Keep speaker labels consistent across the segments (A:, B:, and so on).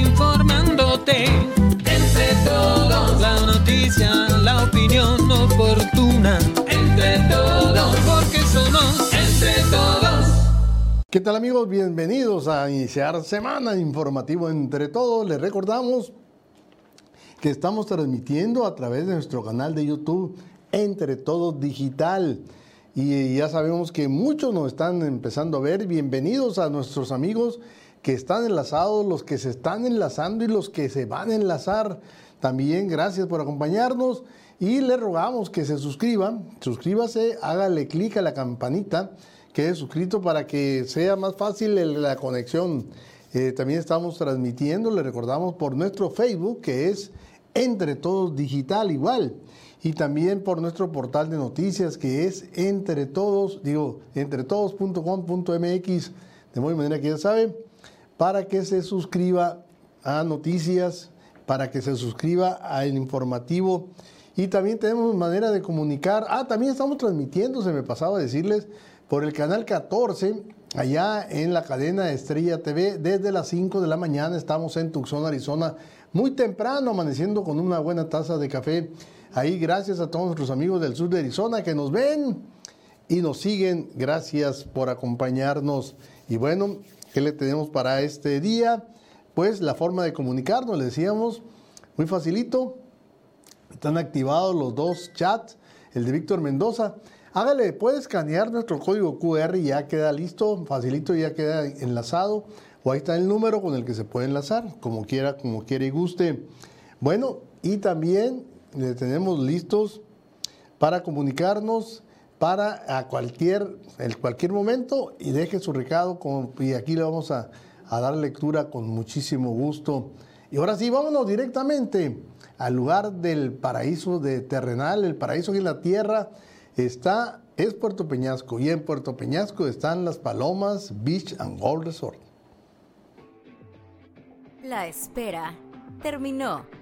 A: informándote. Entre todos, la noticia, la opinión oportuna. Entre todos, porque somos entre todos.
B: ¿Qué tal amigos? Bienvenidos a iniciar semana informativo entre todos. Les recordamos que estamos transmitiendo a través de nuestro canal de YouTube Entre Todos Digital. Y ya sabemos que muchos nos están empezando a ver. Bienvenidos a nuestros amigos que están enlazados, los que se están enlazando y los que se van a enlazar. También gracias por acompañarnos y le rogamos que se suscriban. Suscríbase, hágale clic a la campanita, quede suscrito para que sea más fácil la conexión. Eh, también estamos transmitiendo, le recordamos, por nuestro Facebook, que es Entre Todos Digital igual. Y también por nuestro portal de noticias, que es entre todos, digo, entretodos.com.mx, de muy manera que ya saben para que se suscriba a noticias, para que se suscriba al informativo. Y también tenemos manera de comunicar. Ah, también estamos transmitiendo, se me pasaba a decirles, por el canal 14, allá en la cadena Estrella TV, desde las 5 de la mañana. Estamos en Tucson, Arizona, muy temprano, amaneciendo con una buena taza de café. Ahí, gracias a todos nuestros amigos del sur de Arizona que nos ven y nos siguen. Gracias por acompañarnos. Y bueno, ¿Qué le tenemos para este día? Pues la forma de comunicarnos, le decíamos, muy facilito. Están activados los dos chats, el de Víctor Mendoza. Hágale, puede escanear nuestro código QR y ya queda listo, facilito, ya queda enlazado. O ahí está el número con el que se puede enlazar, como quiera, como quiera y guste. Bueno, y también le tenemos listos para comunicarnos para a cualquier, cualquier momento y deje su recado y aquí le vamos a, a dar lectura con muchísimo gusto. Y ahora sí, vámonos directamente al lugar del paraíso de terrenal, el paraíso en la tierra está, es Puerto Peñasco y en Puerto Peñasco están las Palomas Beach and Golf Resort.
C: La espera terminó.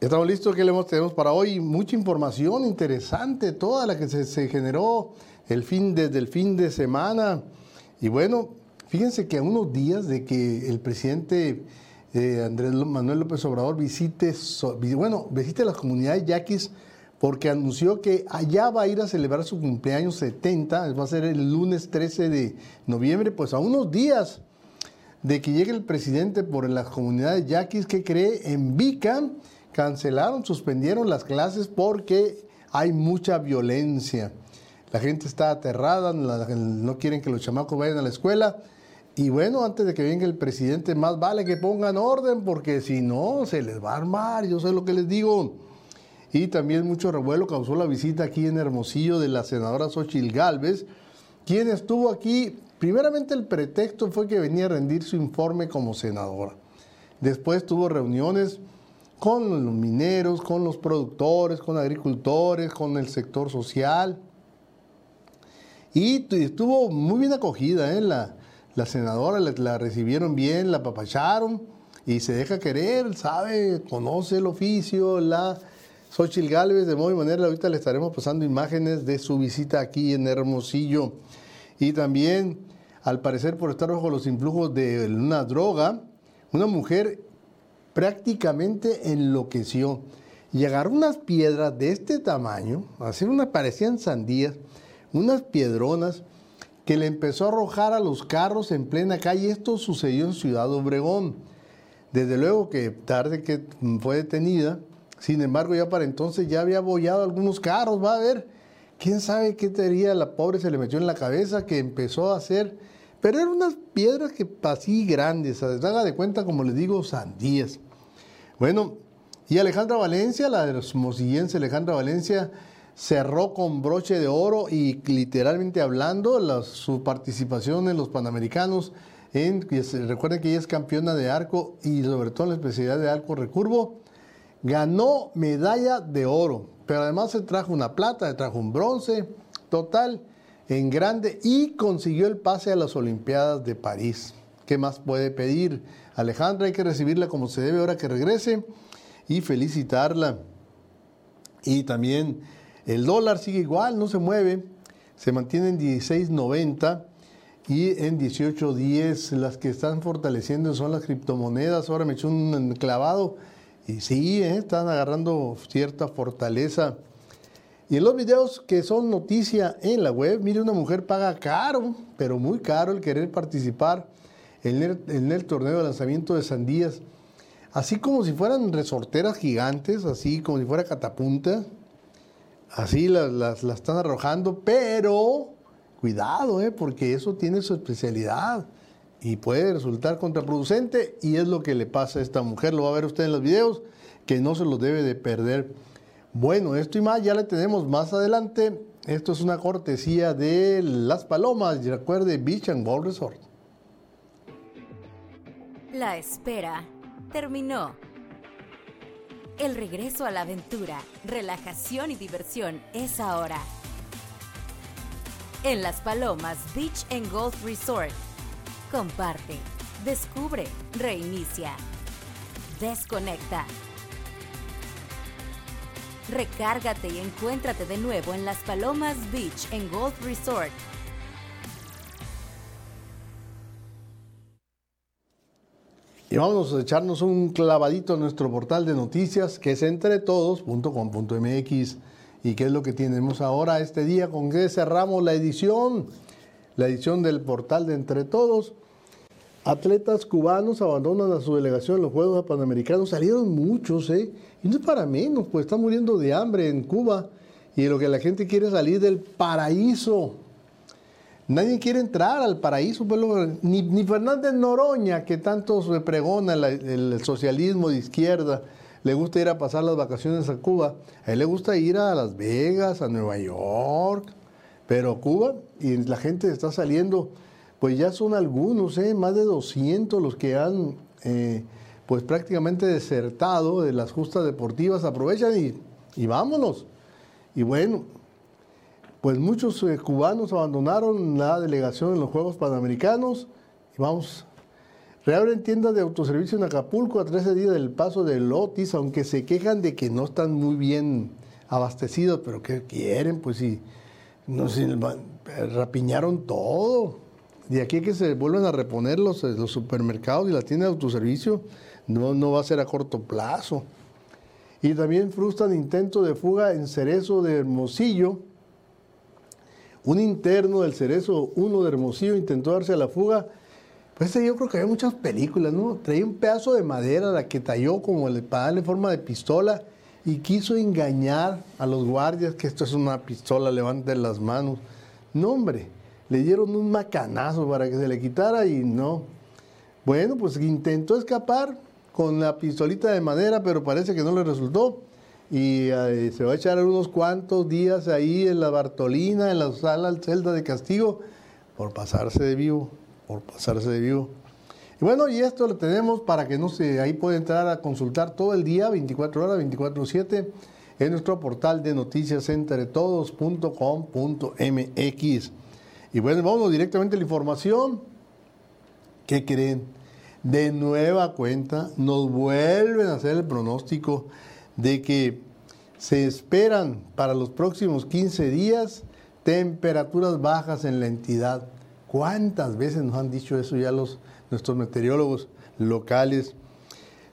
B: Estamos listos, ¿qué le tenemos para hoy? Mucha información interesante, toda la que se, generó el fin, desde el fin de semana. Y bueno, fíjense que a unos días de que el presidente eh, Andrés Manuel López Obrador visite, bueno, visite las comunidades yaquis porque anunció que allá va a ir a celebrar su cumpleaños 70, va a ser el lunes 13 de noviembre, pues a unos días de que llegue el presidente por las comunidades yaquis que cree en Vica cancelaron, suspendieron las clases porque hay mucha violencia. La gente está aterrada, no quieren que los chamacos vayan a la escuela. Y bueno, antes de que venga el presidente, más vale que pongan orden, porque si no, se les va a armar, yo sé lo que les digo. Y también mucho revuelo causó la visita aquí en Hermosillo de la senadora Xochil Gálvez, quien estuvo aquí. Primeramente el pretexto fue que venía a rendir su informe como senadora. Después tuvo reuniones con los mineros, con los productores, con agricultores, con el sector social. Y estuvo muy bien acogida, ¿eh? la, senadora la, recibieron bien, la apapacharon y se deja querer, sabe, conoce el oficio, la Xochil Gálvez, de modo manera, ahorita le estaremos pasando imágenes de su visita aquí en Hermosillo. Y también, al parecer, por estar bajo los influjos de una droga, una mujer prácticamente enloqueció y agarró unas piedras de este tamaño, así una, parecían sandías, unas piedronas que le empezó a arrojar a los carros en plena calle. Esto sucedió en Ciudad Obregón. Desde luego que tarde que fue detenida, sin embargo ya para entonces ya había abollado algunos carros, va a ver, quién sabe qué teoría la pobre se le metió en la cabeza que empezó a hacer pero eran unas piedras que así grandes, haga de cuenta, como les digo, sandías. Bueno, y Alejandra Valencia, la hermosillense Alejandra Valencia, cerró con broche de oro y literalmente hablando su participación en los Panamericanos. En, recuerden que ella es campeona de arco y sobre todo en la especialidad de arco recurvo. ganó medalla de oro, pero además se trajo una plata, se trajo un bronce, total, en grande, y consiguió el pase a las Olimpiadas de París. ¿Qué más puede pedir? Alejandra, hay que recibirla como se debe ahora que regrese y felicitarla. Y también el dólar sigue igual, no se mueve, se mantiene en 16.90 y en 18.10. Las que están fortaleciendo son las criptomonedas. Ahora me echó un clavado y sí, ¿eh? están agarrando cierta fortaleza. Y en los videos que son noticia en la web, mire, una mujer paga caro, pero muy caro el querer participar en el, torneo de lanzamiento de sandías. Así como si fueran resorteras gigantes, así como si fuera catapunta. Así las, están arrojando, pero cuidado, ¿eh? porque eso tiene su especialidad y puede resultar contraproducente y es lo que le pasa a esta mujer. Lo va a ver usted en los videos, que no se los debe de perder. Bueno, esto y más ya le tenemos más adelante. Esto es una cortesía de Las Palomas, recuerde Beach and Golf Resort.
C: La espera terminó. El regreso a la aventura, relajación y diversión es ahora. En Las Palomas Beach and Golf Resort comparte, descubre, reinicia, desconecta. Recárgate y encuéntrate de nuevo en Las Palomas Beach en Golf Resort.
B: Y vamos a echarnos un clavadito en nuestro portal de noticias que es entretodos.com.mx. ¿Y qué es lo que tenemos ahora este día? ¿Con qué cerramos la edición? La edición del portal de Entre Todos. Atletas cubanos abandonan a su delegación en los Juegos Panamericanos. Salieron muchos, ¿eh? Y no es para menos, pues están muriendo de hambre en Cuba. Y lo que la gente quiere es salir del paraíso. Nadie quiere entrar al paraíso, pues, ni, ni, Fernández Noroña, que tanto se pregona el, socialismo de izquierda, le gusta ir a pasar las vacaciones a Cuba. A él le gusta ir a Las Vegas, a Nueva York, pero Cuba, y la gente está saliendo pues ya son algunos, ¿eh? más de 200 los que han eh, pues prácticamente desertado de las justas deportivas, aprovechan y, vámonos. Y bueno, pues muchos eh, cubanos abandonaron la delegación en los Juegos Panamericanos y vamos, reabren tiendas de autoservicio en Acapulco a 13 días del paso de Lotis, aunque se quejan de que no están muy bien abastecidos, pero ¿qué quieren? Pues si no sé, rapiñaron todo. De aquí que se vuelvan a reponer los, eh, los supermercados y las tiendas de autoservicio, no, no va a ser a corto plazo. Y también frustran intento de fuga en Cerezo de Hermosillo. Un interno del Cerezo 1 de Hermosillo intentó darse a la fuga. Pues yo creo que había muchas películas, ¿no? Traía un pedazo de madera, la que talló como el, para darle forma de pistola y quiso engañar a los guardias que esto es una pistola, levanten las manos. No, hombre le dieron un macanazo para que se le quitara y no. Bueno, pues intentó escapar con la pistolita de madera, pero parece que no le resultó. Y eh, se va a echar unos cuantos días ahí en la Bartolina, en la sala celda de castigo, por pasarse de vivo, por pasarse de vivo. Y bueno, y esto lo tenemos para que no se, ahí puede entrar a consultar todo el día, 24 horas, 24-7, en nuestro portal de noticias entretodos.com.mx. Y bueno, vamos directamente a la información. ¿Qué creen? De nueva cuenta nos vuelven a hacer el pronóstico de que se esperan para los próximos 15 días temperaturas bajas en la entidad. ¿Cuántas veces nos han dicho eso ya los, nuestros meteorólogos locales?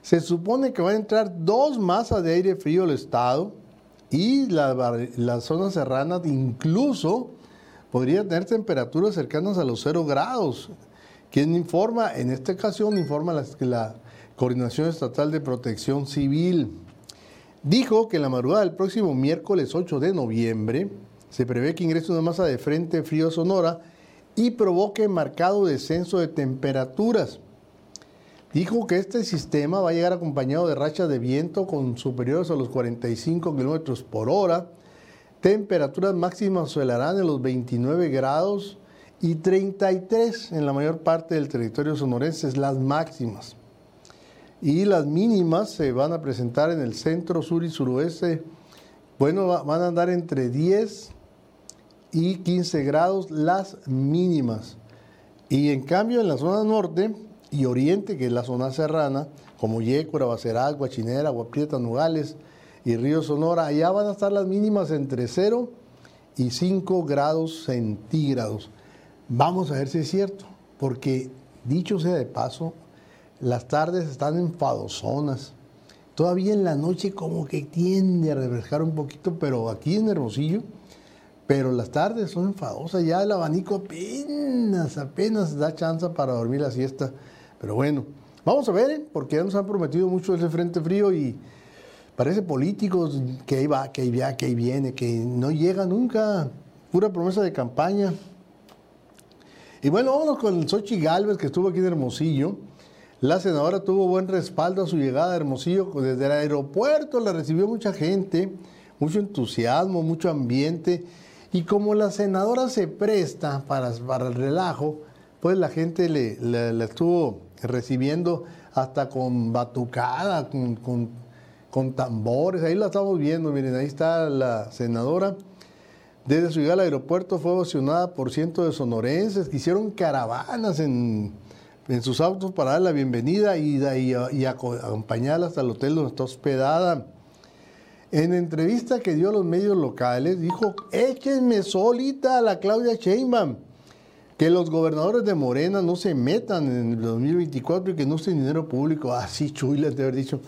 B: Se supone que va a entrar dos masas de aire frío al estado y las la zonas serranas incluso podría tener temperaturas cercanas a los 0 grados. Quien informa, en esta ocasión informa la, Coordinación Estatal de Protección Civil. Dijo que en la madrugada del próximo miércoles 8 de noviembre se prevé que ingrese una masa de frente frío sonora y provoque marcado descenso de temperaturas. Dijo que este sistema va a llegar acompañado de rachas de viento con superiores a los 45 kilómetros por hora, Temperaturas máximas oscilarán en los 29 grados y 33 en la mayor parte del territorio sonorense, las máximas. y las mínimas se van a presentar en el centro, sur y suroeste. Bueno, van a andar entre 10 y 15 grados las mínimas. Y en cambio en la zona norte y oriente, que es la zona serrana, como Yécora, Baceral, Guachinera, Guaprieta, Nogales y Río Sonora, allá van a estar las mínimas entre 0 y 5 grados centígrados. Vamos a ver si es cierto, porque dicho sea de paso, las tardes están enfadosonas. Todavía en la noche como que tiende a refrescar un poquito, pero aquí en Hermosillo, pero las tardes son enfadosas, ya el abanico apenas, apenas da chance para dormir la siesta. Pero bueno, vamos a ver, ¿eh? porque ya nos han prometido mucho ese frente frío y parece políticos que ahí va, que ahí va, que ahí viene, que no llega nunca. Pura promesa de campaña. Y bueno, vámonos con Sochi Galvez, que estuvo aquí en Hermosillo. La senadora tuvo buen respaldo a su llegada a Hermosillo. Desde el aeropuerto la recibió mucha gente, mucho entusiasmo, mucho ambiente. Y como la senadora se presta para, para el relajo, pues la gente le, estuvo recibiendo hasta con batucada, con, tambores. Ahí la estamos viendo, miren, ahí está la senadora. Desde su llegada al aeropuerto fue ovacionada por cientos de sonorenses que hicieron caravanas en en sus autos para dar la bienvenida y, y, acompañarla hasta el hotel donde está hospedada. En entrevista que dio a los medios locales, dijo, échenme solita a la Claudia Sheinbaum, que los gobernadores de Morena no se metan en el 2024 y que no usen dinero público. Así ah, chuy de haber dicho.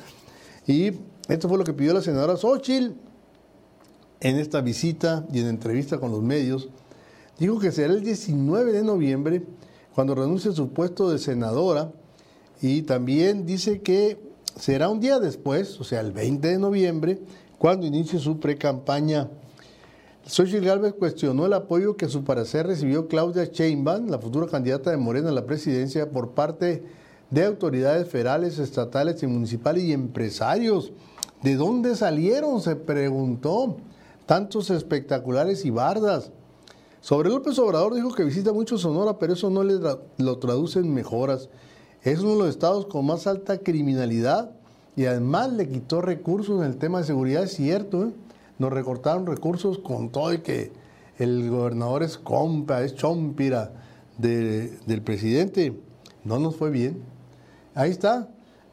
B: Y esto fue lo que pidió la senadora Xochitl en esta visita y en entrevista con los medios. Dijo que será el 19 de noviembre cuando renuncie a su puesto de senadora y también dice que será un día después, o sea, el 20 de noviembre, cuando inicie su pre-campaña. Xochitl Gálvez cuestionó el apoyo que a su parecer recibió Claudia Sheinbaum, la futura candidata de Morena a la presidencia, por parte de autoridades federales, estatales y municipales y empresarios. ¿De dónde salieron? Se preguntó. Tantos espectaculares y bardas. Sobre López Obrador dijo que visita mucho Sonora, pero eso no le lo traduce en mejoras. Es uno de los estados con más alta criminalidad y además le quitó recursos en el tema de seguridad, es cierto. ¿eh? Nos recortaron recursos con todo y que el gobernador es compa, es chompira del presidente. No nos fue bien. Ahí está.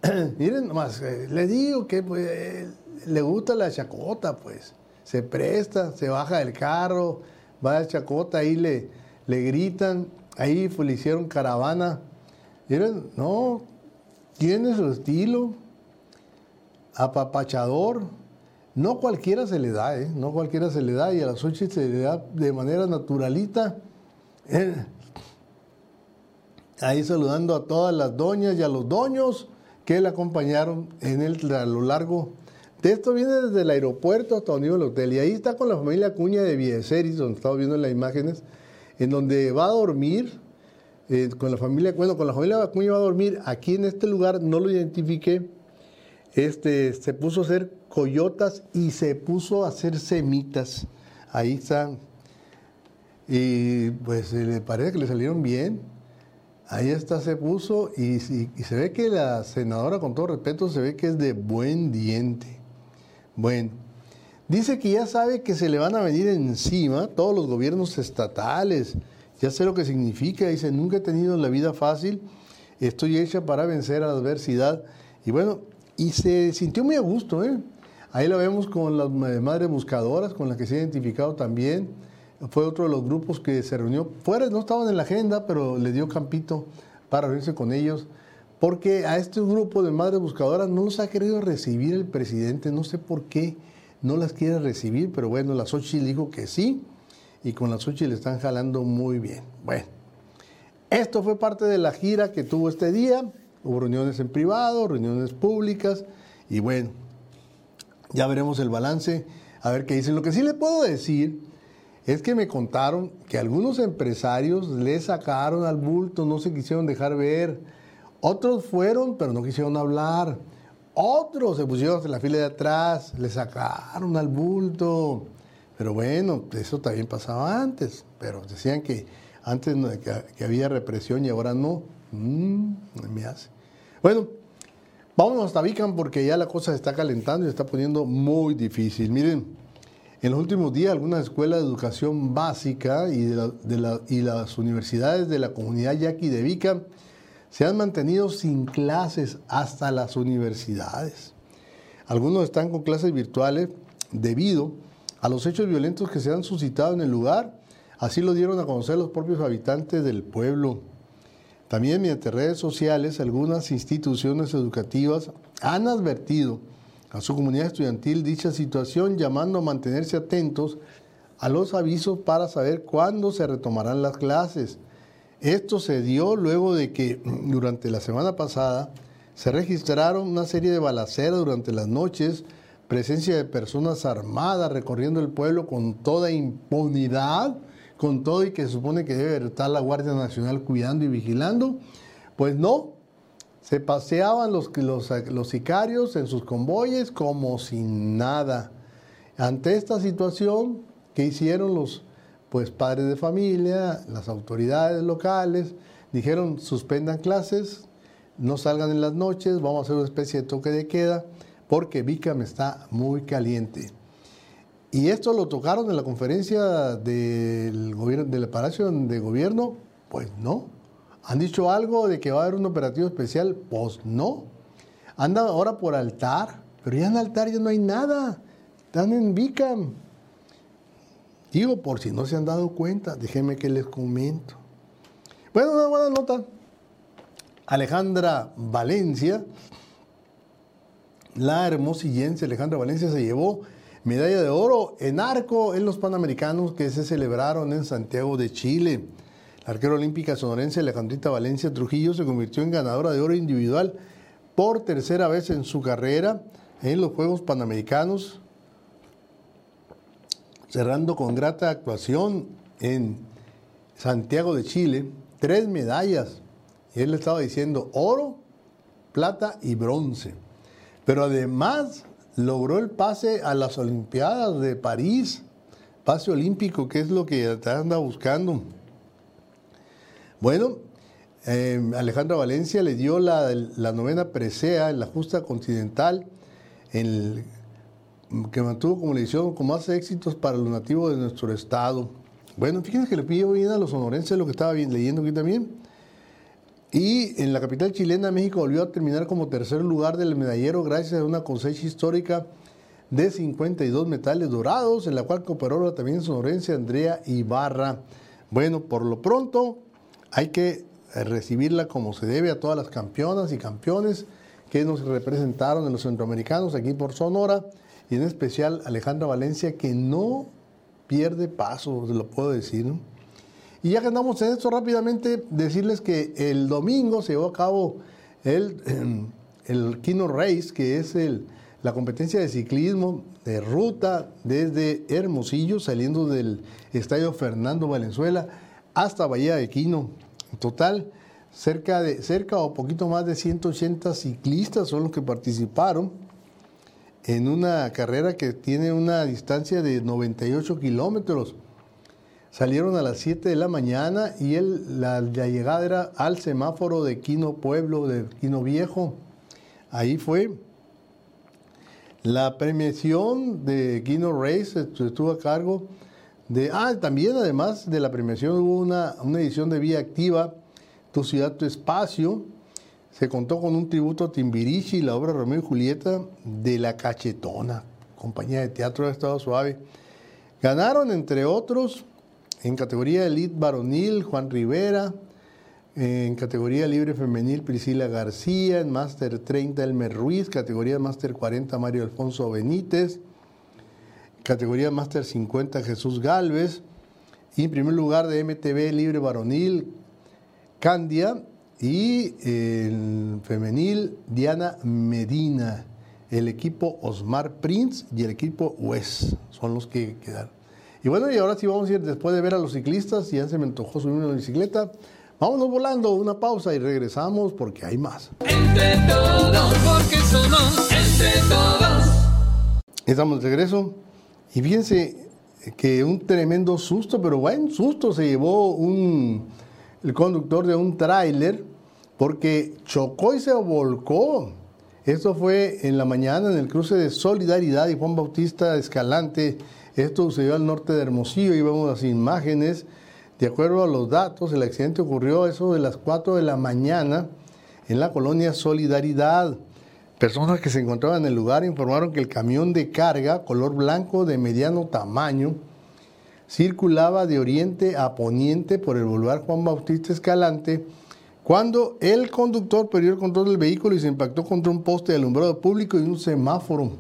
B: Miren nomás, eh, le digo que pues, le gusta la chacota, pues. Se presta, se baja del carro va a Chacota, ahí le, le gritan, ahí le hicieron caravana. Miren, no, tiene su estilo, apapachador. No cualquiera se le da, ¿eh? No cualquiera se le da y a las ocho se le da de manera naturalita. Eh, ahí saludando a todas las doñas y a los doños que le acompañaron en el, a lo largo de esto viene desde el aeropuerto hasta donde iba el hotel. Y ahí está con la familia Cuña de Villeceris, donde estamos viendo las imágenes, en donde va a dormir eh, con la familia, bueno, con la familia Acuña va a dormir aquí en este lugar, no lo identifiqué. Este, se puso a hacer coyotas y se puso a hacer semitas. Ahí están. Y pues le parece que le salieron bien. Ahí está, se puso y, se ve que la senadora, con todo respeto, se ve que es de buen diente. Bueno, dice que ya sabe que se le van a venir encima todos los gobiernos estatales. Ya sé lo que significa. Dice, nunca he tenido la vida fácil. Estoy hecha para vencer a la adversidad. Y bueno, y se sintió muy a gusto. ¿eh? Ahí la vemos con las madres buscadoras, con las que se ha identificado también. Fue otro de los grupos que se reunió. Fuera, no estaban en la agenda, pero le dio campito para reunirse con ellos porque a este grupo de madres buscadoras no los ha querido recibir el presidente, no sé por qué no las quiere recibir, pero bueno, la Xochitl dijo que sí, y con la Xochitl le están jalando muy bien. Bueno, esto fue parte de la gira que tuvo este día, hubo reuniones en privado, reuniones públicas, y bueno, ya veremos el balance, a ver qué dicen. Lo que sí le puedo decir es que me contaron que algunos empresarios le sacaron al bulto, no se quisieron dejar ver, otros fueron, pero no quisieron hablar. Otros se pusieron en la fila de atrás, le sacaron al bulto. Pero bueno, eso también pasaba antes. Pero decían que antes que, había represión y ahora no. Mm, me hace. Bueno, Vámonos hasta Vicam porque ya la cosa se está calentando y se está poniendo muy difícil. Miren, en los últimos días algunas escuelas de educación básica y, las universidades de la comunidad yaqui de Vicam se han mantenido sin clases hasta las universidades. Algunos están con clases virtuales debido a los hechos violentos que se han suscitado en el lugar. Así lo dieron a conocer los propios habitantes del pueblo. También mediante redes sociales, algunas instituciones educativas han advertido a su comunidad estudiantil dicha situación, llamando a mantenerse atentos a los avisos para saber cuándo se retomarán las clases. Esto se dio luego de que durante la semana pasada se registraron una serie de balaceras durante las noches, presencia de personas armadas recorriendo el pueblo con toda impunidad, con todo y que se supone que debe estar la Guardia Nacional cuidando y vigilando. Pues no, se paseaban los, los, los sicarios en sus convoyes como sin nada. Ante esta situación, ¿qué hicieron los pues padres de familia, las autoridades locales, dijeron suspendan clases, no salgan en las noches, vamos a hacer una especie de toque de queda, porque Vicam está muy caliente. Y esto lo tocaron en la conferencia del, gobierno, del Palacio de Gobierno, pues no. ¿Han dicho algo de que va a haber un operativo especial? Pues no. Andan ahora por altar, pero ya en altar ya no hay nada. Están en Vicam. Digo, por si no se han dado cuenta, déjenme que les comento. Bueno, una buena nota. Alejandra Valencia, la hermosillense Alejandra Valencia se llevó medalla de oro en arco en los Panamericanos que se celebraron en Santiago de Chile. La arquera olímpica sonorense Alejandrita Valencia Trujillo se convirtió en ganadora de oro individual por tercera vez en su carrera en los Juegos Panamericanos cerrando con grata actuación en Santiago de Chile, tres medallas. Y él le estaba diciendo oro, plata y bronce. Pero además logró el pase a las Olimpiadas de París, pase olímpico, que es lo que anda buscando. Bueno, eh, Alejandra Valencia le dio la, novena presea en la justa continental en el que mantuvo como edición con más éxitos para los nativos de nuestro estado. Bueno, fíjense que le pido bien a los sonorenses lo que estaba bien, leyendo aquí también. Y en la capital chilena, México volvió a terminar como tercer lugar del medallero gracias a una cosecha histórica de 52 metales dorados, en la cual cooperó también sonorense Andrea Ibarra. Bueno, por lo pronto hay que recibirla como se debe a todas las campeonas y campeones que nos representaron en los centroamericanos aquí por Sonora y en especial Alejandra Valencia, que no pierde paso, lo puedo decir. Y ya que andamos en esto rápidamente, decirles que el domingo se llevó a cabo el, el Kino Race, que es el, la competencia de ciclismo de ruta desde Hermosillo, saliendo del Estadio Fernando Valenzuela hasta Bahía de Quino. En total, cerca, de, cerca o poquito más de 180 ciclistas son los que participaron en una carrera que tiene una distancia de 98 kilómetros. Salieron a las 7 de la mañana y la, llegada era al semáforo de Quino Pueblo, de Quino Viejo. Ahí fue. La premiación de Quino Race estuvo a cargo de... Ah, también además de la premiación hubo una, una edición de Vía Activa, Tu Ciudad, Tu Espacio, se contó con un tributo a Timbirichi y la obra Romeo y Julieta de La Cachetona, compañía de teatro de Estado Suave. Ganaron, entre otros, en categoría Elite Varonil, Juan Rivera, en categoría libre femenil Priscila García, en Máster 30 Elmer Ruiz, categoría Máster 40 Mario Alfonso Benítez, categoría Máster 50 Jesús Galvez, y en primer lugar de MTV libre varonil Candia, y el femenil, Diana Medina. El equipo Osmar Prince y el equipo Wes son los que quedaron. Y bueno, y ahora sí vamos a ir, después de ver a los ciclistas, ya se me antojó subir una bicicleta. Vámonos volando, una pausa y regresamos porque hay más. Entre todos, porque somos entre todos. Estamos de regreso. Y fíjense que un tremendo susto, pero buen susto se llevó un el conductor de un tráiler porque chocó y se volcó Esto fue en la mañana en el cruce de Solidaridad y Juan Bautista Escalante. Esto sucedió al norte de Hermosillo y vemos las imágenes. De acuerdo a los datos, el accidente ocurrió eso de las 4 de la mañana en la colonia Solidaridad. Personas que se encontraban en el lugar informaron que el camión de carga, color blanco de mediano tamaño, circulaba de oriente a poniente por el boulevard Juan Bautista Escalante cuando el conductor perdió el control del vehículo y se impactó contra un poste de alumbrado público y un semáforo.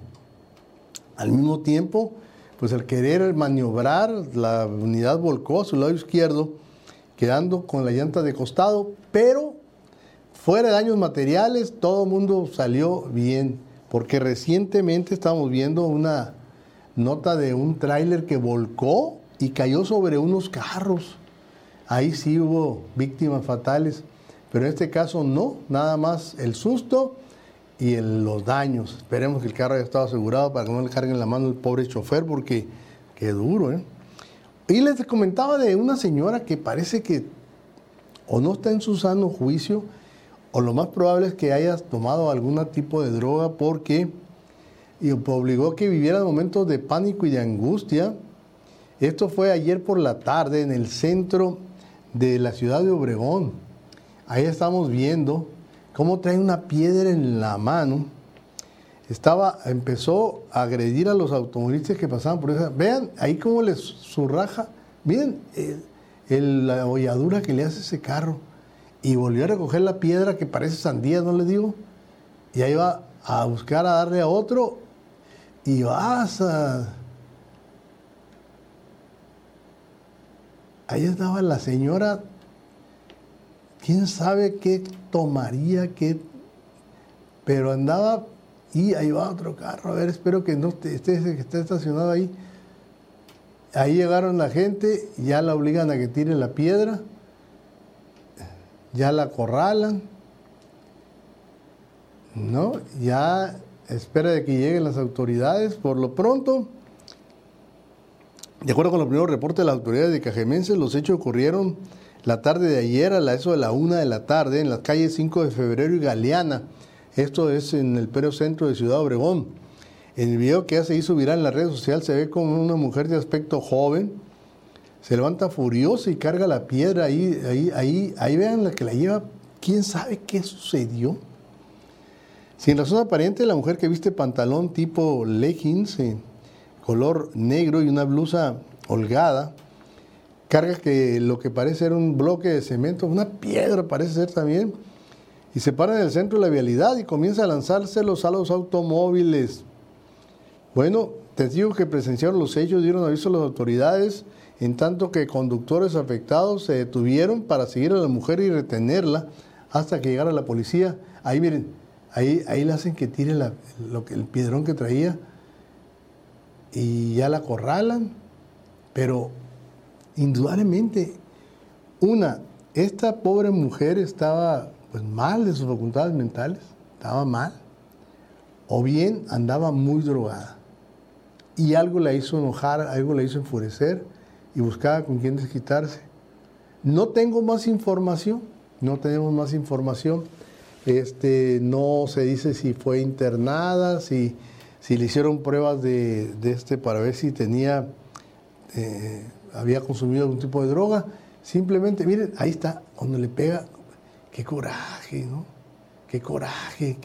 B: Al mismo tiempo, pues al querer maniobrar, la unidad volcó a su lado izquierdo, quedando con la llanta de costado, pero fuera de daños materiales, todo el mundo salió bien, porque recientemente estábamos viendo una nota de un tráiler que volcó y cayó sobre unos carros. Ahí sí hubo víctimas fatales. Pero en este caso no, nada más el susto y los daños. Esperemos que el carro haya estado asegurado para que no le carguen la mano el pobre chofer porque qué duro, ¿eh? Y les comentaba de una señora que parece que o no está en su sano juicio o lo más probable es que haya tomado algún tipo de droga porque y obligó a que viviera momentos de pánico y de angustia. Esto fue ayer por la tarde en el centro de la ciudad de Obregón. Ahí estamos viendo cómo trae una piedra en la mano. Estaba, empezó a agredir a los automovilistas que pasaban por esa. Vean ahí cómo les surraja. Miren la holladura que le hace ese carro. Y volvió a recoger la piedra que parece sandía, ¿no le digo? Y ahí va a buscar a darle a otro. Y vas a. Ahí estaba la señora quién sabe qué tomaría, qué... Pero andaba y ahí va otro carro. A ver, espero que no esté, que esté estacionado ahí. Ahí llegaron la gente, ya la obligan a que tire la piedra, ya la acorralan, ¿no? Ya espera de que lleguen las autoridades. Por lo pronto, de acuerdo con los primeros reportes de las autoridades de Cajemense, los hechos ocurrieron la tarde de ayer a la, eso de la una de la tarde en las calles 5 de febrero y Galeana. Esto es en el Pereo Centro de Ciudad Obregón. El video que ya se hizo viral en la red social se ve como una mujer de aspecto joven, se levanta furiosa y carga la piedra ahí, ahí, ahí, ahí vean la que la lleva, quién sabe qué sucedió. Sin razón aparente, la mujer que viste pantalón tipo leggings, color negro y una blusa holgada, carga que lo que parece ser un bloque de cemento, una piedra parece ser también, y se para en el centro de la vialidad y comienza a lanzárselos a los automóviles. Bueno, testigos que presenciaron los hechos dieron aviso a las autoridades, en tanto que conductores afectados se detuvieron para seguir a la mujer y retenerla hasta que llegara la policía. Ahí miren, ahí, ahí le hacen que tire el piedrón que traía y ya la acorralan, pero indudablemente, una, esta pobre mujer estaba pues mal de sus facultades mentales, estaba mal, o bien andaba muy drogada. Y algo la hizo enojar, algo la hizo enfurecer y buscaba con quién desquitarse. No tengo más información, no tenemos más información. Este, no se dice si fue internada, si, si le hicieron pruebas de, este para ver si tenía eh, había consumido algún tipo de droga. Simplemente, miren, ahí está, cuando le pega, qué coraje, ¿no? Qué coraje.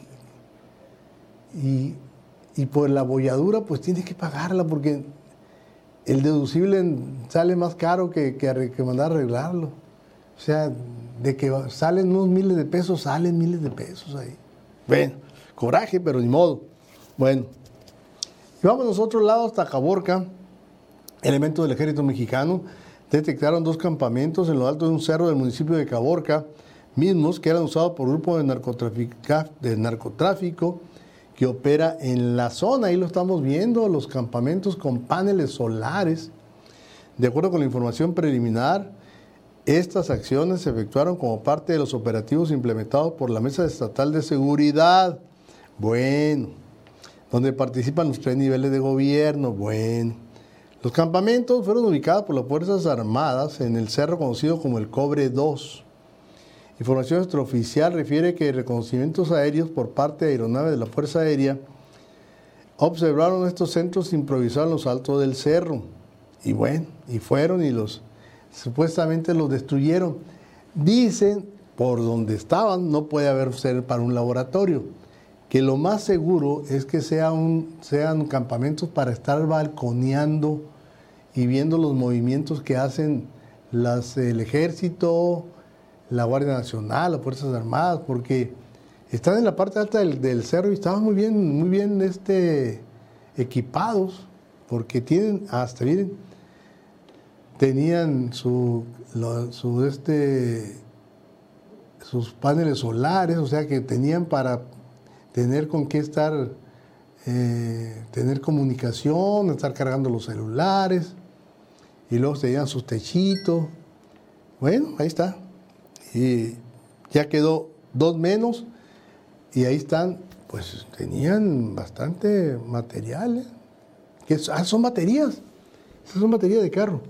B: Y, por la bolladura, pues tienes que pagarla porque el deducible sale más caro que, que, mandar a arreglarlo. O sea, de que salen unos miles de pesos, salen miles de pesos ahí. Bueno, coraje, pero ni modo. Bueno, y vamos nosotros lado hasta Caborca. Elementos del ejército mexicano detectaron dos campamentos en lo alto de un cerro del municipio de Caborca, mismos que eran usados por un grupo de, de narcotráfico que opera en la zona. Ahí lo estamos viendo, los campamentos con paneles solares. De acuerdo con la información preliminar, estas acciones se efectuaron como parte de los operativos implementados por la Mesa Estatal de Seguridad. Bueno, donde participan los tres niveles de gobierno. Bueno. Los campamentos fueron ubicados por las Fuerzas Armadas en el cerro conocido como el Cobre 2. Información extraoficial refiere que reconocimientos aéreos por parte de aeronaves de la Fuerza Aérea observaron estos centros improvisados en los altos del cerro. Y bueno, y fueron y los supuestamente los destruyeron. Dicen, por donde estaban, no puede haber ser para un laboratorio, que lo más seguro es que sea un, sean campamentos para estar balconeando y viendo los movimientos que hacen el ejército, la Guardia Nacional, las Fuerzas Armadas, porque están en la parte alta del, cerro y estaban muy bien, muy bien este, equipados, porque tienen, hasta miren, tenían su, su este, sus paneles solares, o sea que tenían para tener con qué estar, eh, tener comunicación, estar cargando los celulares, y luego tenían sus techitos. Bueno, ahí está. Y ya quedó dos menos, y ahí están, pues tenían bastante materiales, que ah, son baterías, esas son baterías de carro,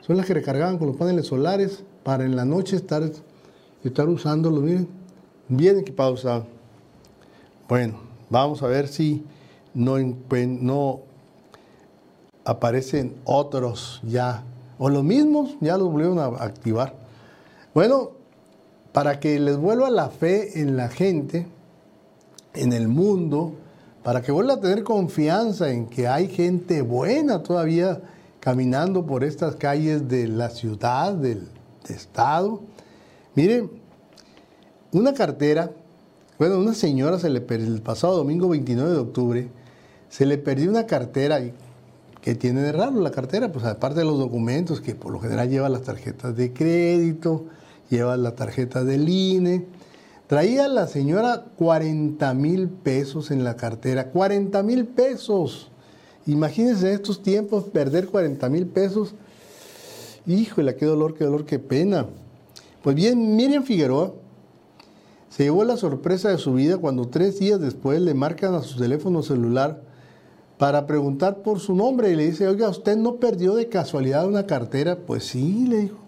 B: son las que recargaban con los paneles solares para en la noche estar estar usándolo, miren, bien equipados Bueno, vamos a ver si no, no aparecen otros ya, o los mismos ya los volvieron a activar. Bueno, para que les vuelva la fe en la gente, en el mundo, para que vuelva a tener confianza en que hay gente buena todavía caminando por estas calles de la ciudad, del estado, Miren, una cartera, bueno, una señora se le perdió el pasado domingo 29 de octubre, se le perdió una cartera que tiene de raro la cartera, pues aparte de los documentos que por lo general lleva las tarjetas de crédito, lleva la tarjeta del INE. Traía la señora 40 mil pesos en la cartera, 40 mil pesos. Imagínense en estos tiempos perder 40 mil pesos. Híjole, qué dolor, qué dolor, qué pena. Pues bien, Miriam Figueroa se llevó la sorpresa de su vida cuando tres días después le marcan a su teléfono celular para preguntar por su nombre y le dice, oiga, ¿usted no perdió de casualidad una cartera? Pues sí, le dijo.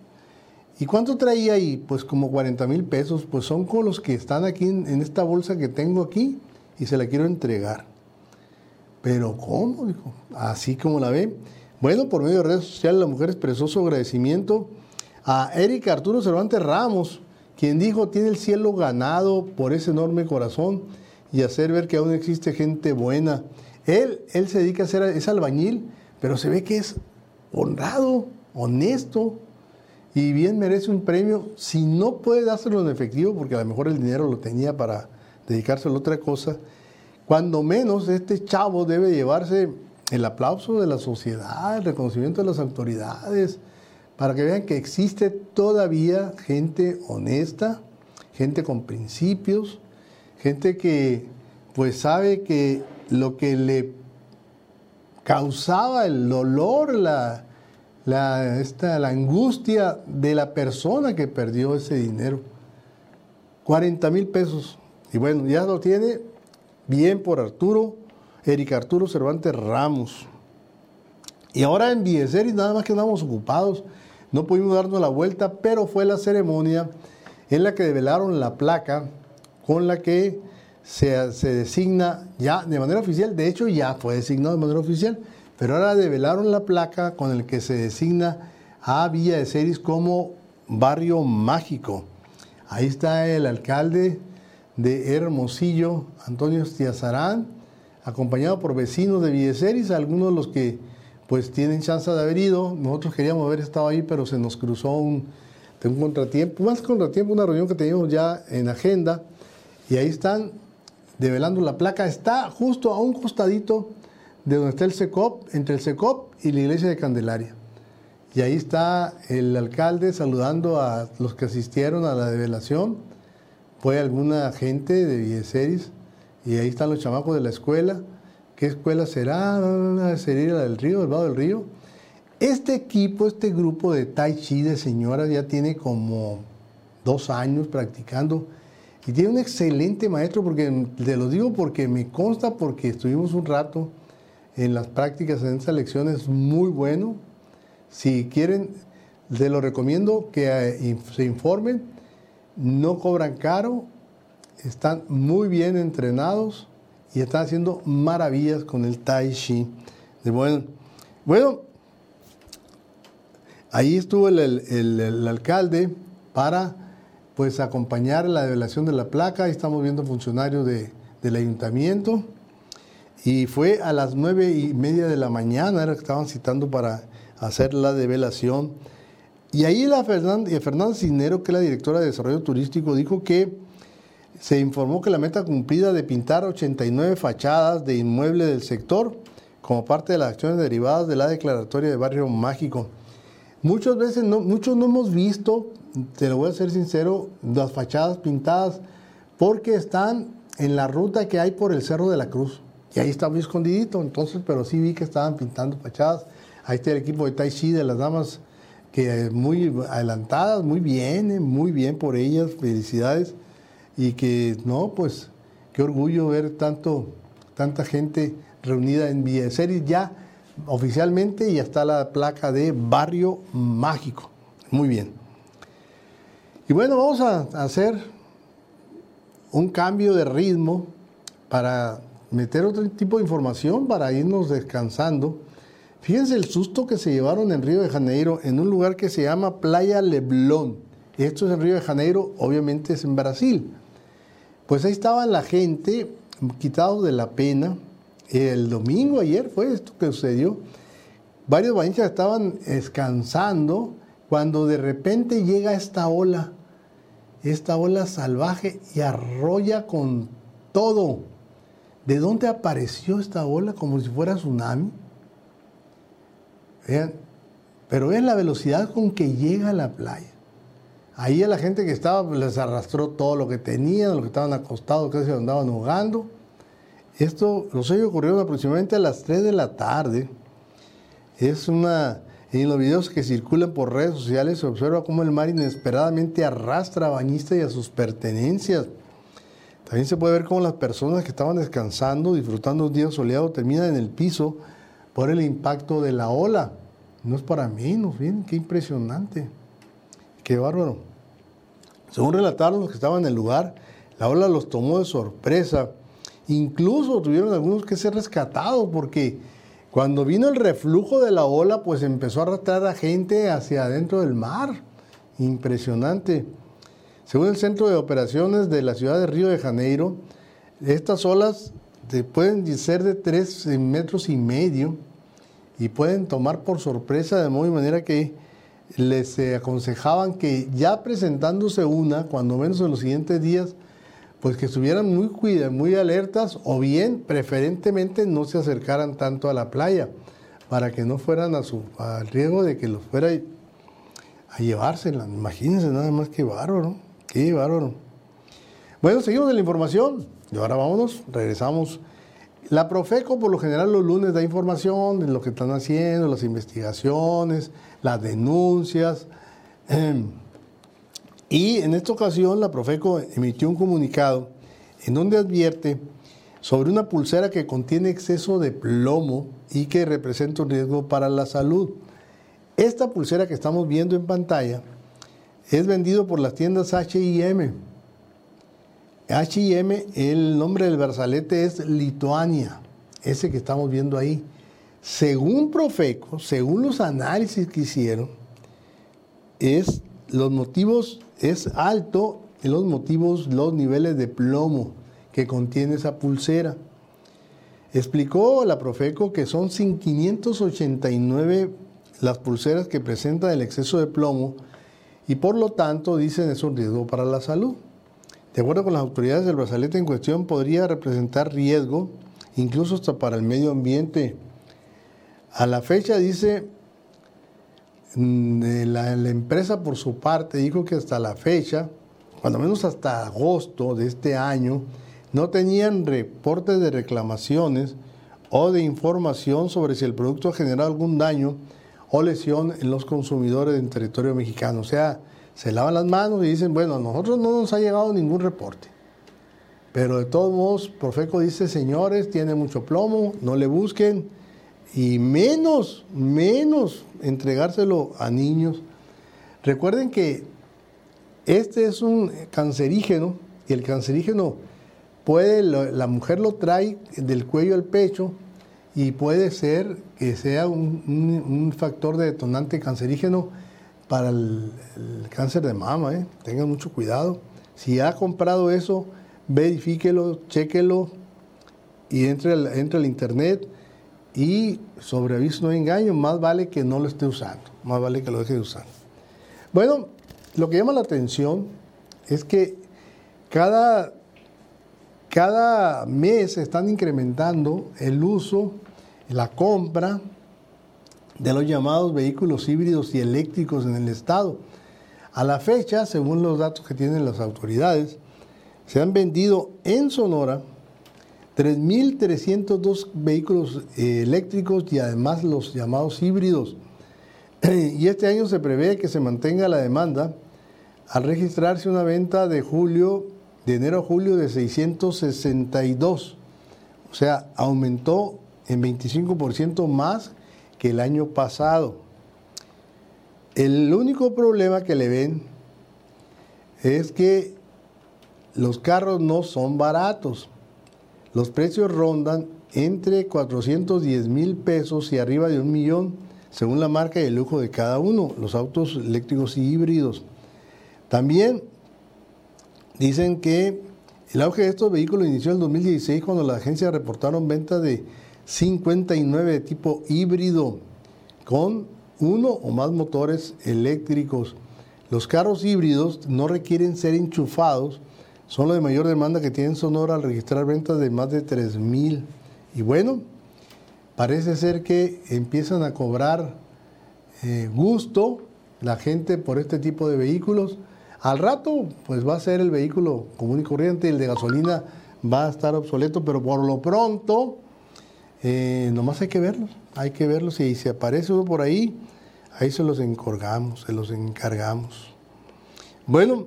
B: ¿Y cuánto traía ahí? Pues como 40 mil pesos, pues son con los que están aquí en, esta bolsa que tengo aquí y se la quiero entregar. Pero ¿cómo? Dijo, así como la ve. Bueno, por medio de redes sociales la mujer expresó su agradecimiento a Eric Arturo Cervantes Ramos, quien dijo tiene el cielo ganado por ese enorme corazón y hacer ver que aún existe gente buena. Él, él se dedica a ser es albañil, pero se ve que es honrado, honesto y bien merece un premio. Si no puede dárselo en efectivo, porque a lo mejor el dinero lo tenía para dedicárselo a otra cosa, cuando menos este chavo debe llevarse el aplauso de la sociedad, el reconocimiento de las autoridades, para que vean que existe todavía gente honesta, gente con principios, gente que pues sabe que lo que le causaba el dolor, la, la, esta, la angustia de la persona que perdió ese dinero. 40 mil pesos. Y bueno, ya lo tiene bien por Arturo, Eric Arturo Cervantes Ramos. Y ahora en y nada más que andamos ocupados no pudimos darnos la vuelta, pero fue la ceremonia en la que develaron la placa con la que se, designa ya de manera oficial, de hecho ya fue designado de manera oficial, pero ahora develaron la placa con la que se designa a Villa de Ceris como barrio mágico. Ahí está el alcalde de Hermosillo, Antonio Estiazarán, acompañado por vecinos de Villa de Ceris, algunos de los que pues tienen chance de haber ido. Nosotros queríamos haber estado ahí, pero se nos cruzó un, un contratiempo, más contratiempo, una reunión que teníamos ya en agenda, y ahí están develando la placa. Está justo a un costadito de donde está el SECOP, entre el SECOP y la iglesia de Candelaria. Y ahí está el alcalde saludando a los que asistieron a la develación. Fue alguna gente de Villeseris y ahí están los chamacos de la escuela. ¿Qué escuela será? ¿Sería la del río, del lado del río? Este equipo, este grupo de Tai Chi de señoras ya tiene como dos años practicando y tiene un excelente maestro, porque te lo digo porque me consta, porque estuvimos un rato en las prácticas en esta lección, es muy bueno. Si quieren, les lo recomiendo que eh, se informen. no cobran caro, están muy bien entrenados y están haciendo maravillas con el Tai Chi. Bueno, bueno ahí estuvo el, alcalde para pues acompañar la develación de la placa. Ahí estamos viendo funcionarios del ayuntamiento. Y fue a las nueve y media de la mañana, era que estaban citando para hacer la develación. Y ahí la Fernanda, Fernanda Cisnero, que es la directora de Desarrollo Turístico, dijo que se informó que la meta cumplida de pintar 89 fachadas de inmueble del sector como parte de las acciones derivadas de la declaratoria de Barrio Mágico. Muchas veces, muchos no hemos visto, te lo voy a ser sincero, las fachadas pintadas porque están en la ruta que hay por el Cerro de la Cruz. Y ahí está muy escondidito, entonces, pero sí vi que estaban pintando fachadas. Ahí está el equipo de Tai Chi de las damas, que muy adelantadas, muy bien, eh, muy bien por ellas, felicidades. Y que, no, pues, qué orgullo ver tanto, tanta gente reunida en Series ya oficialmente y está la placa de Barrio Mágico. Muy bien. Y bueno, vamos a hacer un cambio de ritmo para meter otro tipo de información para irnos descansando. Fíjense el susto que se llevaron en Río de Janeiro en un lugar que se llama Playa Leblon. Esto es en Río de Janeiro, obviamente es en Brasil. Pues ahí estaba la gente quitados de la pena. El domingo ayer fue esto que sucedió. Varios bañistas estaban descansando cuando de repente llega esta ola, esta ola salvaje y arrolla con todo ¿De dónde apareció esta ola como si fuera tsunami? Vean, pero vean la velocidad con que llega a la playa. Ahí a la gente que estaba pues, les arrastró todo lo que tenían, lo que estaban acostados, que se andaban ahogando. Esto, los hechos ocurrieron aproximadamente a las 3 de la tarde. Es una, en los videos que circulan por redes sociales se observa cómo el mar inesperadamente arrastra a bañistas y a sus pertenencias. También se puede ver cómo las personas que estaban descansando, disfrutando un día soleado, terminan en el piso por el impacto de la ola. No es para menos, bien, qué impresionante. Qué bárbaro. Según relataron los que estaban en el lugar, la ola los tomó de sorpresa. Incluso tuvieron algunos que ser rescatados porque cuando vino el reflujo de la ola, pues empezó a arrastrar a gente hacia adentro del mar. Impresionante. Según el Centro de Operaciones de la ciudad de Río de Janeiro, estas olas pueden ser de 3 metros y medio y pueden tomar por sorpresa de modo y manera que les eh, aconsejaban que ya presentándose una, cuando menos en los siguientes días, pues que estuvieran muy muy alertas o bien preferentemente no se acercaran tanto a la playa para que no fueran a su, al riesgo de que los fuera a llevársela. Imagínense nada más que bárbaro. Qué bárbaro. Bueno, seguimos en la información. Y ahora vámonos, regresamos. La Profeco por lo general los lunes da información de lo que están haciendo, las investigaciones, las denuncias. Y en esta ocasión la Profeco emitió un comunicado en donde advierte sobre una pulsera que contiene exceso de plomo y que representa un riesgo para la salud. Esta pulsera que estamos viendo en pantalla es vendido por las tiendas HM. HM, el nombre del brazalete es Lituania, ese que estamos viendo ahí. Según Profeco, según los análisis que hicieron, es los motivos, es alto en los motivos, los niveles de plomo que contiene esa pulsera. Explicó la Profeco que son 589 las pulseras que presentan el exceso de plomo y por lo tanto dicen es un riesgo para la salud. De acuerdo con las autoridades, el brazalete en cuestión podría representar riesgo incluso hasta para el medio ambiente. A la fecha dice, mm, la, la empresa por su parte dijo que hasta la fecha, cuando menos hasta agosto de este año, no tenían reportes de reclamaciones o de información sobre si el producto ha generado algún daño o lesión en los consumidores en territorio mexicano. O sea, se lavan las manos y dicen, bueno, a nosotros no nos ha llegado ningún reporte. Pero de todos modos, Profeco dice, señores, tiene mucho plomo, no le busquen. Y menos, menos entregárselo a niños. Recuerden que Este es un cancerígeno y el cancerígeno puede, la mujer lo trae del cuello al pecho y puede ser que sea un, factor de detonante cancerígeno para el, cáncer de mama. ¿eh? Tengan mucho cuidado. Si ha comprado eso, verifíquelo, chéquelo y entre al, internet y sobre aviso no engaño, más vale que no lo esté usando, más vale que lo deje de usar. Bueno, lo que llama la atención es que cada, cada mes están incrementando el uso, la compra de los llamados vehículos híbridos y eléctricos en el Estado. A la fecha, según los datos que tienen las autoridades, se han vendido en Sonora 3.302 vehículos eh, eléctricos y además los llamados híbridos. Y este año se prevé que se mantenga la demanda al registrarse una venta de julio, de enero a julio de 662. O sea, aumentó en 25% más que el año pasado. El único problema que le ven es que los carros no son baratos. Los precios rondan entre 410 mil pesos y arriba de un millón, según la marca y el lujo de cada uno, los autos eléctricos y híbridos. También dicen que el auge de estos vehículos inició en el 2016 cuando las agencias reportaron ventas de 59 de tipo híbrido con uno o más motores eléctricos. Los carros híbridos no requieren ser enchufados, son los de mayor demanda que tienen Sonora al registrar ventas de más de 3.000. Y bueno, parece ser que empiezan a cobrar eh, gusto la gente por este tipo de vehículos. Al rato, pues va a ser el vehículo común y corriente, el de gasolina va a estar obsoleto, pero por lo pronto, eh, nomás hay que verlos, hay que verlos y si aparece uno por ahí, ahí se los encargamos, se los encargamos. Bueno,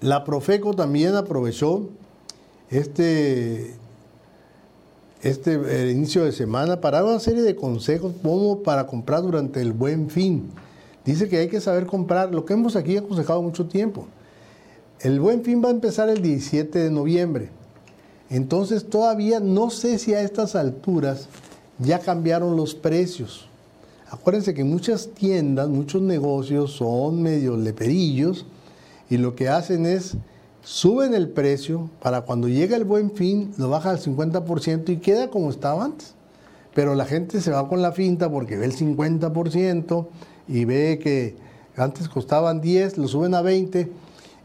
B: la Profeco también aprovechó este, este inicio de semana para dar una serie de consejos como para comprar durante el buen fin. Dice que hay que saber comprar, lo que hemos aquí aconsejado mucho tiempo. El buen fin va a empezar el 17 de noviembre. Entonces todavía no sé si a estas alturas ya cambiaron los precios. Acuérdense que muchas tiendas, muchos negocios son medio leperillos y lo que hacen es suben el precio para cuando llega el buen fin lo baja al 50% y queda como estaba antes. Pero la gente se va con la finta porque ve el 50% y ve que antes costaban 10, lo suben a 20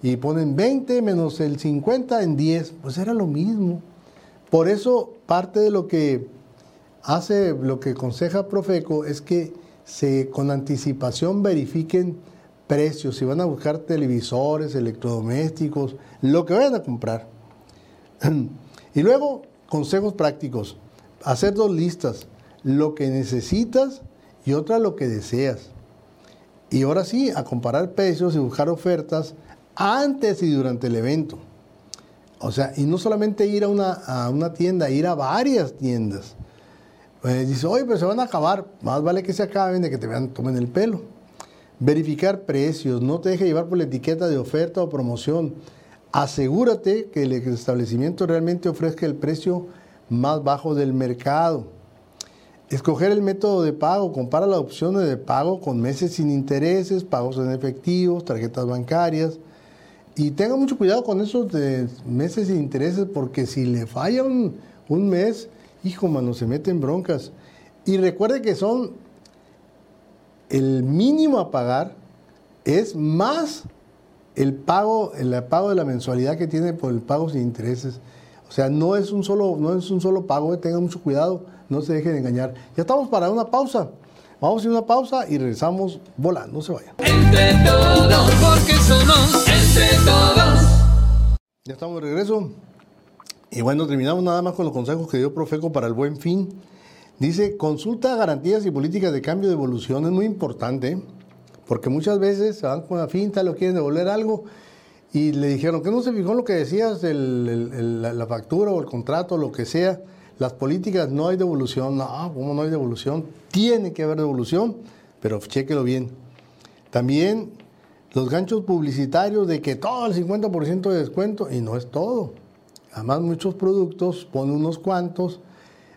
B: y ponen 20 menos el 50 en 10, pues era lo mismo. Por eso parte de lo que hace, lo que aconseja Profeco es que se con anticipación verifiquen precios, si van a buscar televisores, electrodomésticos, lo que vayan a comprar. y luego, consejos prácticos, hacer dos listas, lo que necesitas y otra lo que deseas. Y ahora sí, a comparar precios y buscar ofertas antes y durante el evento. O sea, y no solamente ir a una, tienda, ir a varias tiendas. Pues dice, oye, pero se van a acabar. Más vale que se acaben de que te vean, tomen el pelo. Verificar precios. No te deje llevar por la etiqueta de oferta o promoción. Asegúrate que el establecimiento realmente ofrezca el precio más bajo del mercado. Escoger el método de pago, compara las opciones de pago con meses sin intereses, pagos en efectivo, tarjetas bancarias. Y tenga mucho cuidado con esos de meses sin intereses, porque si le falla un, mes, hijo, mano, se meten broncas. Y recuerde que son el mínimo a pagar es más el pago, el pago de la mensualidad que tiene por el pago sin intereses. O sea, no es un solo, no es un solo pago, tenga mucho cuidado no se dejen engañar. Ya estamos para una pausa. Vamos a hacer una pausa y regresamos volando. No se vayan.
A: Entre todos, porque somos entre todos.
B: Ya estamos de regreso. Y bueno, terminamos nada más con los consejos que dio Profeco para el buen fin. Dice, consulta garantías y políticas de cambio de evolución. Es muy importante, porque muchas veces se van con la finta, lo quieren devolver algo, y le dijeron que no se fijó en lo que decías, la factura o el contrato, lo que sea las políticas no hay devolución, no, ¿cómo no hay devolución? Tiene que haber devolución, pero chéquelo bien. También los ganchos publicitarios de que todo el 50% de descuento y no es todo. Además muchos productos ponen unos cuantos.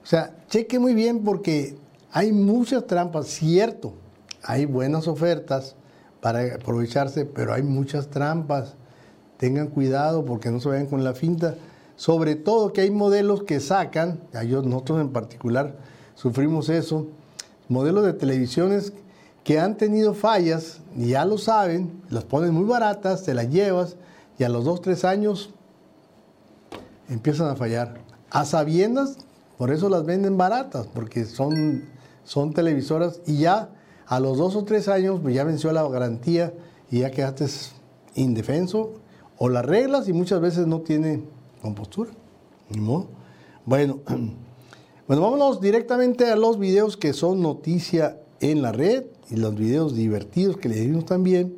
B: O sea, cheque muy bien porque hay muchas trampas, cierto. Hay buenas ofertas para aprovecharse, pero hay muchas trampas. Tengan cuidado porque no se vayan con la finta. Sobre todo que hay modelos que sacan, nosotros en particular sufrimos eso, modelos de televisiones que han tenido fallas, y ya lo saben, las ponen muy baratas, te las llevas y a los 2, 3 años empiezan a fallar. A sabiendas, por eso las venden baratas, porque son, son televisoras y ya a los 2 o 3 años pues ya venció la garantía y ya quedaste indefenso o las reglas y muchas veces no tiene compostura. Ni modo. Bueno, bueno, vámonos directamente a los videos que son noticia en la red y los videos divertidos que le dimos también.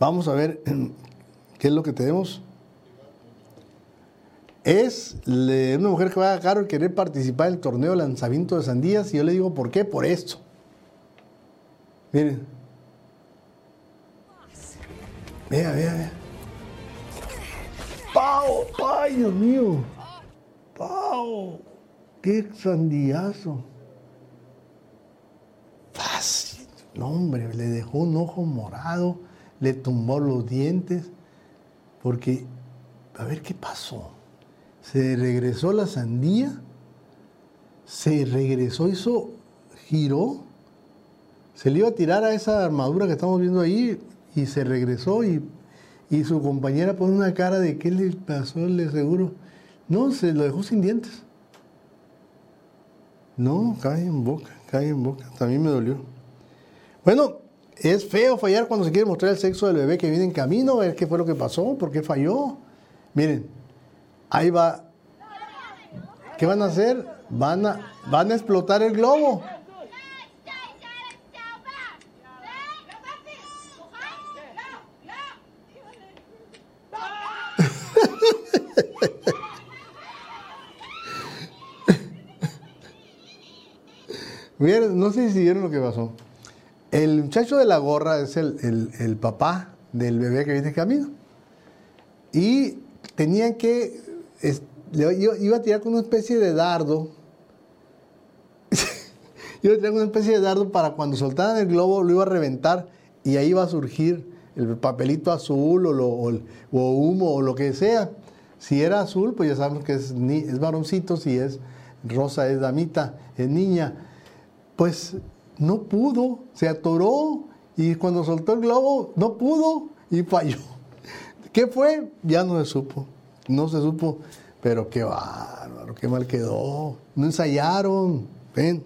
B: Vamos a ver qué es lo que tenemos. Es una mujer que va a Caro querer participar en el torneo de lanzamiento de sandías y yo le digo, ¿por qué? Por esto. Miren. Vea, vea, vea. ¡Pau! ¡Ay, Dios mío! ¡Pau! ¡Qué sandiazo! Fácil. No, hombre, le dejó un ojo morado, le tumbó los dientes, porque, a ver qué pasó. Se regresó la sandía, se regresó, eso giró, se le iba a tirar a esa armadura que estamos viendo ahí y se regresó y, y su compañera pone una cara de qué le pasó, le seguro. No, se lo dejó sin dientes. No, cae en boca, cae en boca. También me dolió. Bueno, es feo fallar cuando se quiere mostrar el sexo del bebé que viene en camino, ver qué fue lo que pasó, por qué falló. Miren, ahí va. ¿Qué van a hacer? Van a, van a explotar el globo. No sé si vieron lo que pasó. El muchacho de la gorra es el, papá del bebé que viene en camino. Y tenían que, iba a tirar con una especie de dardo. iba a tirar con una especie de dardo para cuando soltaran el globo lo iba a reventar y ahí iba a surgir el papelito azul o, o, humo o lo que sea. Si era azul, pues ya sabemos que es, es varoncito, si es rosa es damita, es niña. Pues no pudo, se atoró y cuando soltó el globo no pudo y falló. ¿Qué fue? Ya no se supo, no se supo, pero qué bárbaro, qué mal quedó. No ensayaron, ven.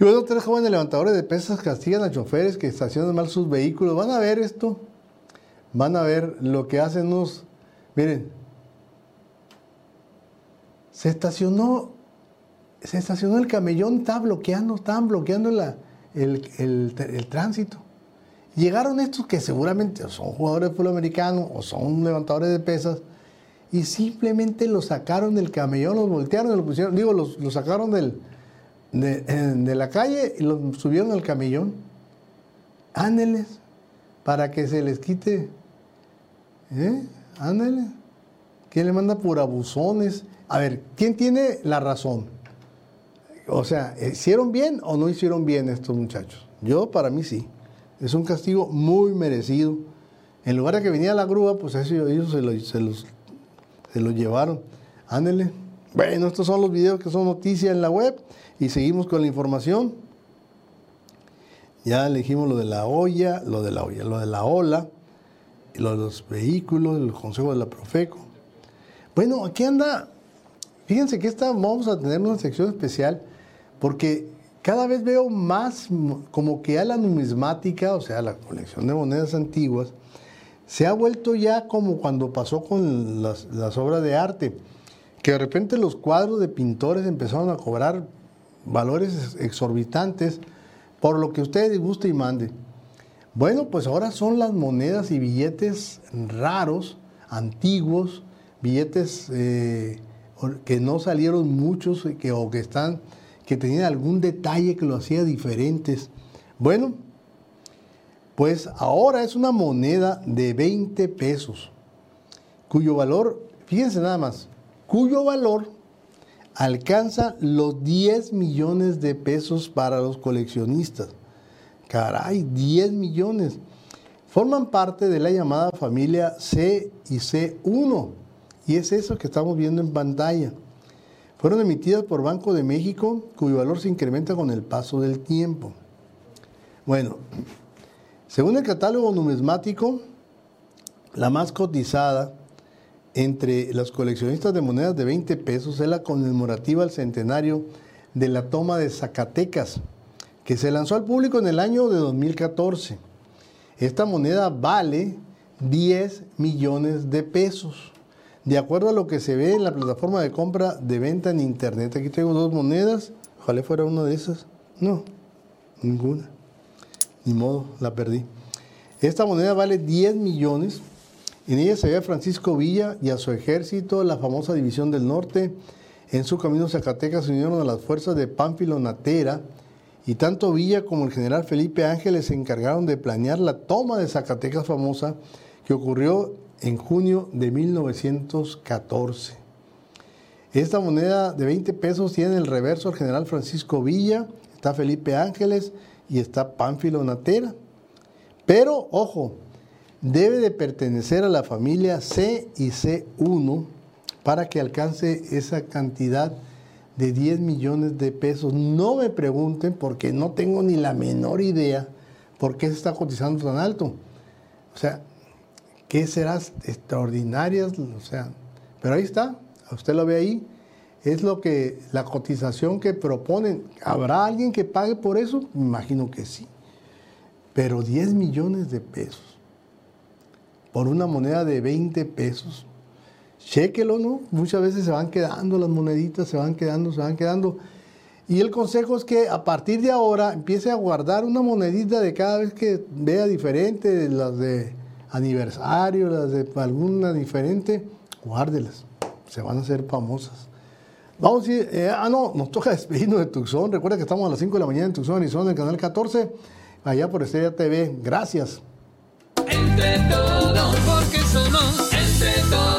B: Y bueno, tres jóvenes levantadores de pesas castigan a choferes que estacionan mal sus vehículos. Van a ver esto, van a ver lo que hacen unos, miren, se estacionó se estacionó el camellón, estaba bloqueando, estaban bloqueando el, tránsito. Llegaron estos que seguramente son jugadores de fútbol americano o son levantadores de pesas y simplemente los sacaron del camellón, los voltearon los pusieron, digo, los, sacaron del, de, la calle y los subieron al camellón. Ándeles, para que se les quite. ¿Eh? Ándeles. ¿Quién le manda por abusones? A ver, ¿quién tiene la razón? O sea, ¿hicieron bien o no hicieron bien estos muchachos? Yo para mí sí. Es un castigo muy merecido. En lugar de que venía la grúa, pues ellos se, los, se los llevaron. Ándele. Bueno, estos son los videos que son noticias en la web y seguimos con la información. Ya elegimos lo de la olla, lo de la olla, lo de la ola, lo de los vehículos, el consejo de la Profeco. Bueno, aquí anda. Fíjense que esta vamos a tener una sección especial porque cada vez veo más como que a la numismática, o sea, la colección de monedas antiguas, se ha vuelto ya como cuando pasó con las, obras de arte, que de repente los cuadros de pintores empezaron a cobrar valores exorbitantes por lo que ustedes guste y mande. Bueno, pues ahora son las monedas y billetes raros, antiguos, billetes eh, que no salieron muchos que, o que están que tenían algún detalle que lo hacía diferentes. Bueno, Pues ahora es una moneda de 20 pesos, cuyo valor, fíjense nada más, cuyo valor alcanza los 10 millones de pesos para los coleccionistas. Caray, 10 millones. Forman parte de la llamada familia C y C1. Y es eso que estamos viendo en pantalla. Fueron emitidas por Banco de México, cuyo valor se incrementa con el paso del tiempo. Bueno, según el catálogo numismático, la más cotizada entre los coleccionistas de monedas de 20 pesos es la conmemorativa al centenario de la toma de Zacatecas, que se lanzó al público en el año de 2014. Esta moneda vale 10 millones de pesos. De acuerdo a lo que se ve en la plataforma de compra de venta en internet, aquí tengo dos monedas, ojalá fuera una de esas. No, ninguna. Ni modo, la perdí. Esta moneda vale 10 millones en ella se ve a Francisco Villa y a su ejército, la famosa División del Norte. En su camino a Zacatecas se unieron a las fuerzas de Pánfilo Natera y tanto Villa como el general Felipe Ángeles se encargaron de planear la toma de Zacatecas famosa que ocurrió en junio de 1914. Esta moneda de 20 pesos tiene el reverso al general Francisco Villa, está Felipe Ángeles y está Pánfilo Natera. Pero, ojo, debe de pertenecer a la familia C y C1 para que alcance esa cantidad de 10 millones de pesos. No me pregunten porque no tengo ni la menor idea por qué se está cotizando tan alto. O sea, ¿qué serás extraordinarias? O sea, pero ahí está, usted lo ve ahí. Es lo que la cotización que proponen. ¿Habrá alguien que pague por eso? Me imagino que sí. Pero 10 millones de pesos por una moneda de 20 pesos. Chéquelo, ¿no? Muchas veces se van quedando las moneditas, se van quedando, se van quedando. Y el consejo es que a partir de ahora empiece a guardar una monedita de cada vez que vea diferente, las de aniversario, las de alguna diferente, guárdelas. Se van a hacer famosas. Vamos a ir, eh, ah, no, nos toca despedirnos de Tucson. Recuerda que estamos a las 5 de la mañana en Tucson, Arizona, en el canal 14, allá por Estrella TV. Gracias
A: entre todos, porque somos entre todos.